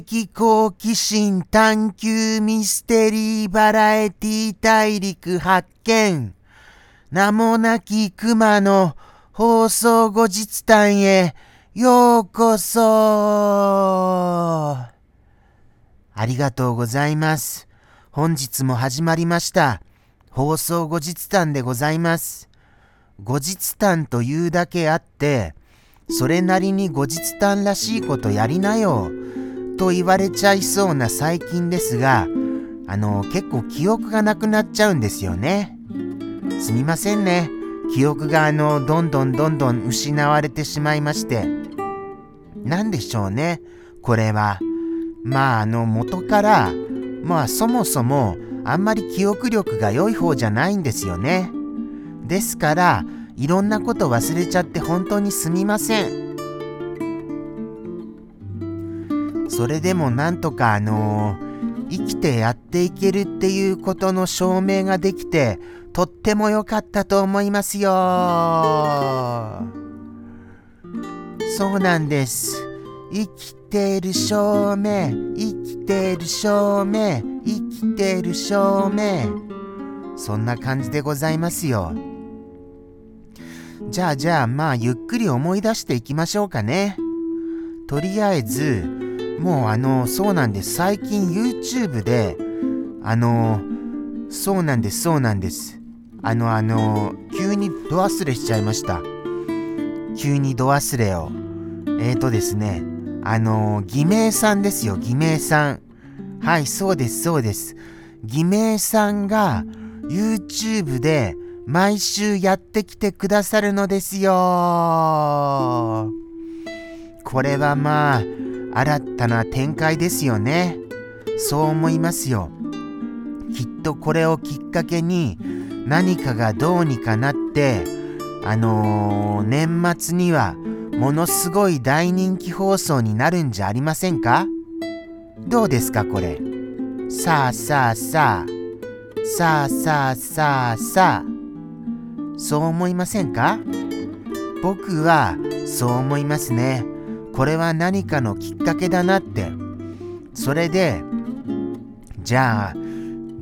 知的好奇心探求ミステリーバラエティ大陸発見名もなき熊の放送後日談へようこそありがとうございます。本日も始まりました。放送後日談でございます。後日談というだけあって、それなりに後日談らしいことやりなよ、と言われちゃいそうな最近ですが、あの、結構記憶がなくなっちゃうんですよね。すみませんね。記憶があの、どんどんどんどん失われてしまいまして。なんでしょうね。これは。まああの、元から、まあそもそもあんまり記憶力が良い方じゃないんですよね。ですから、いろんなこと忘れちゃって本当にすみません。それでもなんとかあのー、生きてやっていけるっていうことの証明ができて、とっても良かったと思いますよ。そうなんです。生きてる証明、生きてる証明、生きてる証明。そんな感じでございますよ。じゃあじゃあまあゆっくり思い出していきましょうかね。とりあえず、もうあの、そうなんです。最近 YouTube で、あの、そうなんです、そうなんです。あの、あの、急にド忘れしちゃいました。急にド忘れを。えーとですね、あの、偽名さんですよ、偽名さん。はい、そうです、そうです。偽名さんが YouTube で毎週やってきてくださるのですよ。これはまあ、新たな展開ですよね。そう思いますよ。きっとこれをきっかけに何かがどうにかなって、あのー、年末にはものすごい大人気放送になるんじゃありませんか？どうですかこれ？さあさあさあ。さあさあさあさあ。そう思いませんか？僕はそう思いますね。これは何かのきっかけだなって。それで、じゃあ、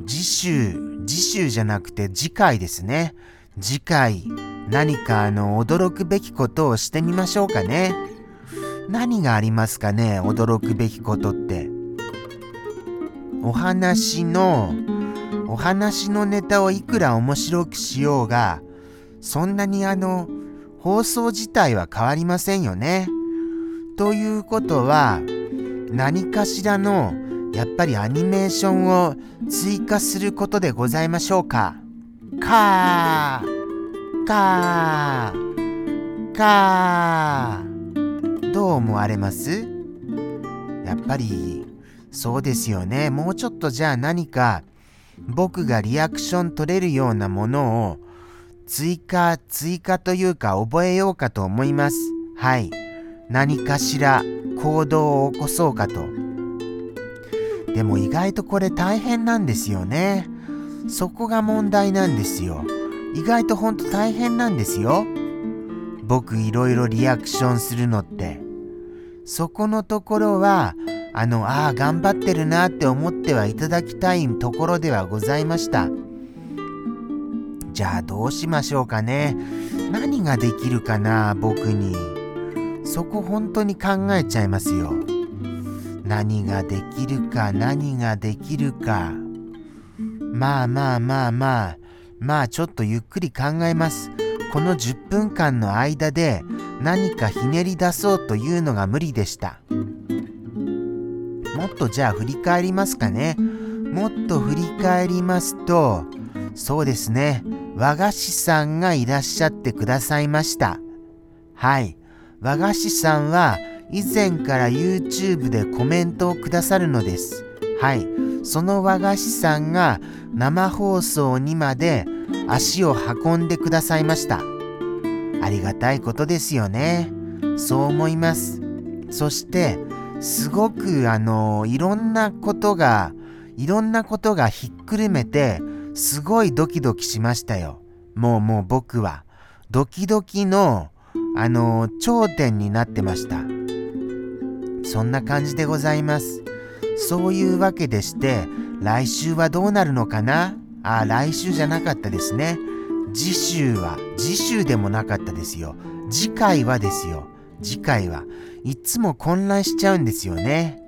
次週、次週じゃなくて次回ですね。次回、何かあの、驚くべきことをしてみましょうかね。何がありますかね、驚くべきことって。お話の、お話のネタをいくら面白くしようが、そんなにあの、放送自体は変わりませんよね。ということは、何かしらの、やっぱりアニメーションを追加することでございましょうか？かー、かー、かー。どう思われます？やっぱり、そうですよね。もうちょっとじゃあ何か、僕がリアクション取れるようなものを追加、追加というか覚えようかと思います。はい。何かしら行動を起こそうかと。でも意外とこれ大変なんですよね。そこが問題なんですよ。意外とほんと大変なんですよ。僕いろいろリアクションするのって。そこのところは、あの、ああ、頑張ってるなって思ってはいただきたいところではございました。じゃあどうしましょうかね。何ができるかな、僕に。そこ本当に考えちゃいますよ。何ができるか、何ができるか。まあまあまあまあ、まあちょっとゆっくり考えます。この10分間の間で何かひねり出そうというのが無理でした。もっとじゃあ振り返りますかね。もっと振り返りますと、そうですね。和菓子さんがいらっしゃってくださいました。はい。和菓子さんは以前から YouTube でコメントをくださるのです。はい。その和菓子さんが生放送にまで足を運んでくださいました。ありがたいことですよね。そう思います。そして、すごくあの、いろんなことが、いろんなことがひっくるめて、すごいドキドキしましたよ。もうもう僕は。ドキドキの、あの、頂点になってました。そんな感じでございます。そういうわけでして、来週はどうなるのかな？あ、来週じゃなかったですね。次週は、次週でもなかったですよ。次回はですよ。次回はいつも混乱しちゃうんですよね。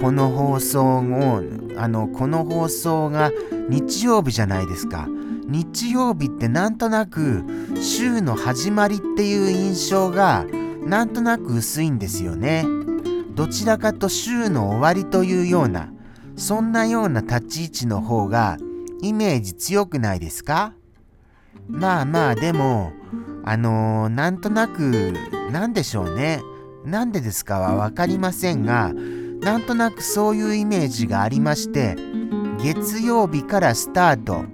この放送を、あの、この放送が日曜日じゃないですか。日曜日ってなんとなく週の始まりっていう印象がなんとなく薄いんですよね。どちらかと週の終わりというような、そんなような立ち位置の方がイメージ強くないですか？まあまあでも、あのー、なんとなく、なんでしょうね。なんでですかはわかりませんが、なんとなくそういうイメージがありまして、月曜日からスタート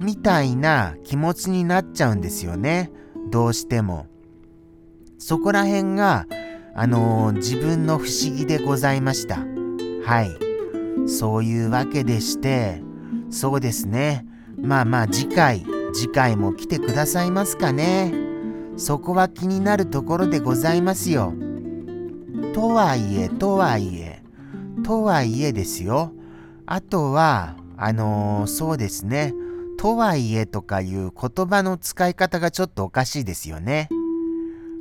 みたいな気持ちになっちゃうんですよね。どうしても。そこら辺が、あのー、自分の不思議でございました。はい。そういうわけでして、そうですね。まあまあ次回、次回も来てくださいますかね。そこは気になるところでございますよ。とはいえ、とはいえ、とはいえですよ。あとは、あのー、そうですね。とはいえとかいう言葉の使い方がちょっとおかしいですよね。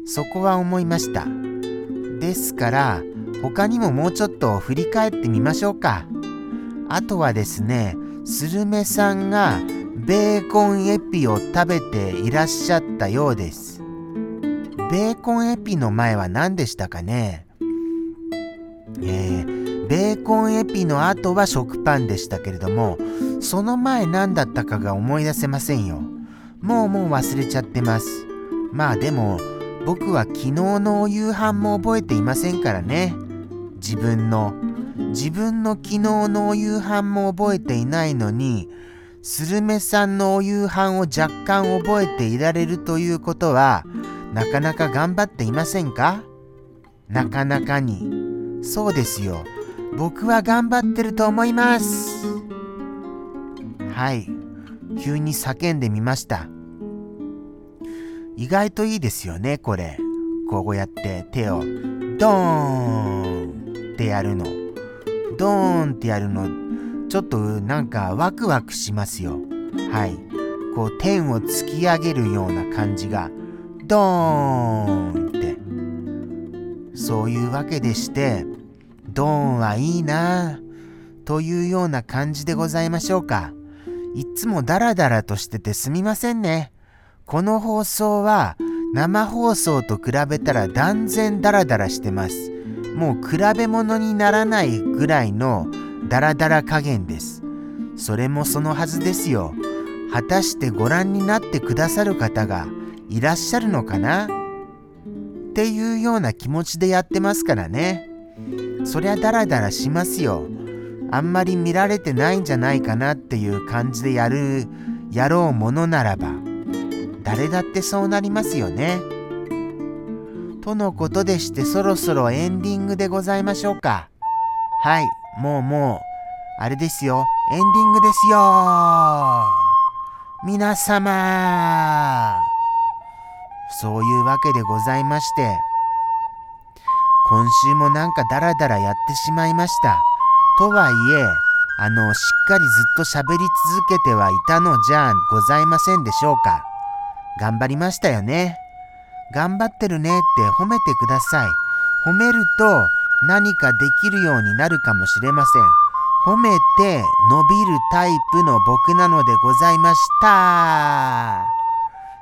そこは思いました。ですから、他にももうちょっと振り返ってみましょうか。あとはですね、スルメさんがベーコンエピを食べていらっしゃったようです。ベーコンエピの前は何でしたかね？えー、ベーコンエピの後は食パンでしたけれども、その前何だったかが思い出せませんよ。もうもう忘れちゃってます。まあでも、僕は昨日のお夕飯も覚えていませんからね。自分の。自分の昨日のお夕飯も覚えていないのに、スルメさんのお夕飯を若干覚えていられるということは、なかなか頑張っていませんか？なかなかに。そうですよ。僕は頑張ってると思います。はい。急に叫んでみました。意外といいですよね、これ。こうやって手をドーンってやるの。ドーンってやるの、ちょっとなんかワクワクしますよ。はい。こう天を突き上げるような感じが、ドーンって。そういうわけでして、ドーンはいいなというような感じでございましょうか。いつもダラダラとしててすみませんね。この放送は生放送と比べたら断然ダラダラしてます。もう比べ物にならないぐらいのダラダラ加減です。それもそのはずですよ。果たしてご覧になってくださる方がいらっしゃるのかな？っていうような気持ちでやってますからね。そりゃダラダラしますよ。あんまり見られてないんじゃないかなっていう感じでやる、やろうものならば、誰だってそうなりますよね。とのことでしてそろそろエンディングでございましょうか。はい、もうもう、あれですよ、エンディングですよ皆様そういうわけでございまして、今週もなんかダラダラやってしまいました。とはいえ、あの、しっかりずっと喋り続けてはいたのじゃございませんでしょうか。頑張りましたよね。頑張ってるねって褒めてください。褒めると何かできるようになるかもしれません。褒めて伸びるタイプの僕なのでございました。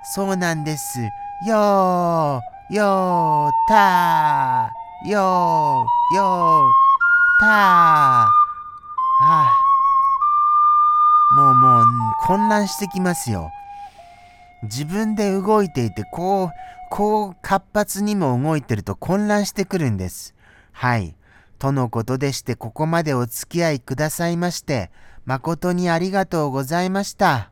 そうなんです。よー、よー、たー、よー、よー、たー。ああ。もうもう混乱してきますよ。自分で動いていて、こう、こう活発にも動いてると混乱してくるんです。はい。とのことでしてここまでお付き合いくださいまして、誠にありがとうございました。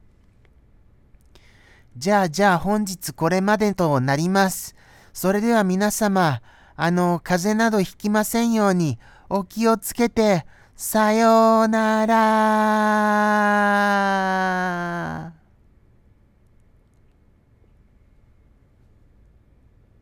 じゃあじゃあ本日これまでとなります。それでは皆様、あの、風邪などひきませんようにお気をつけて、さようなら。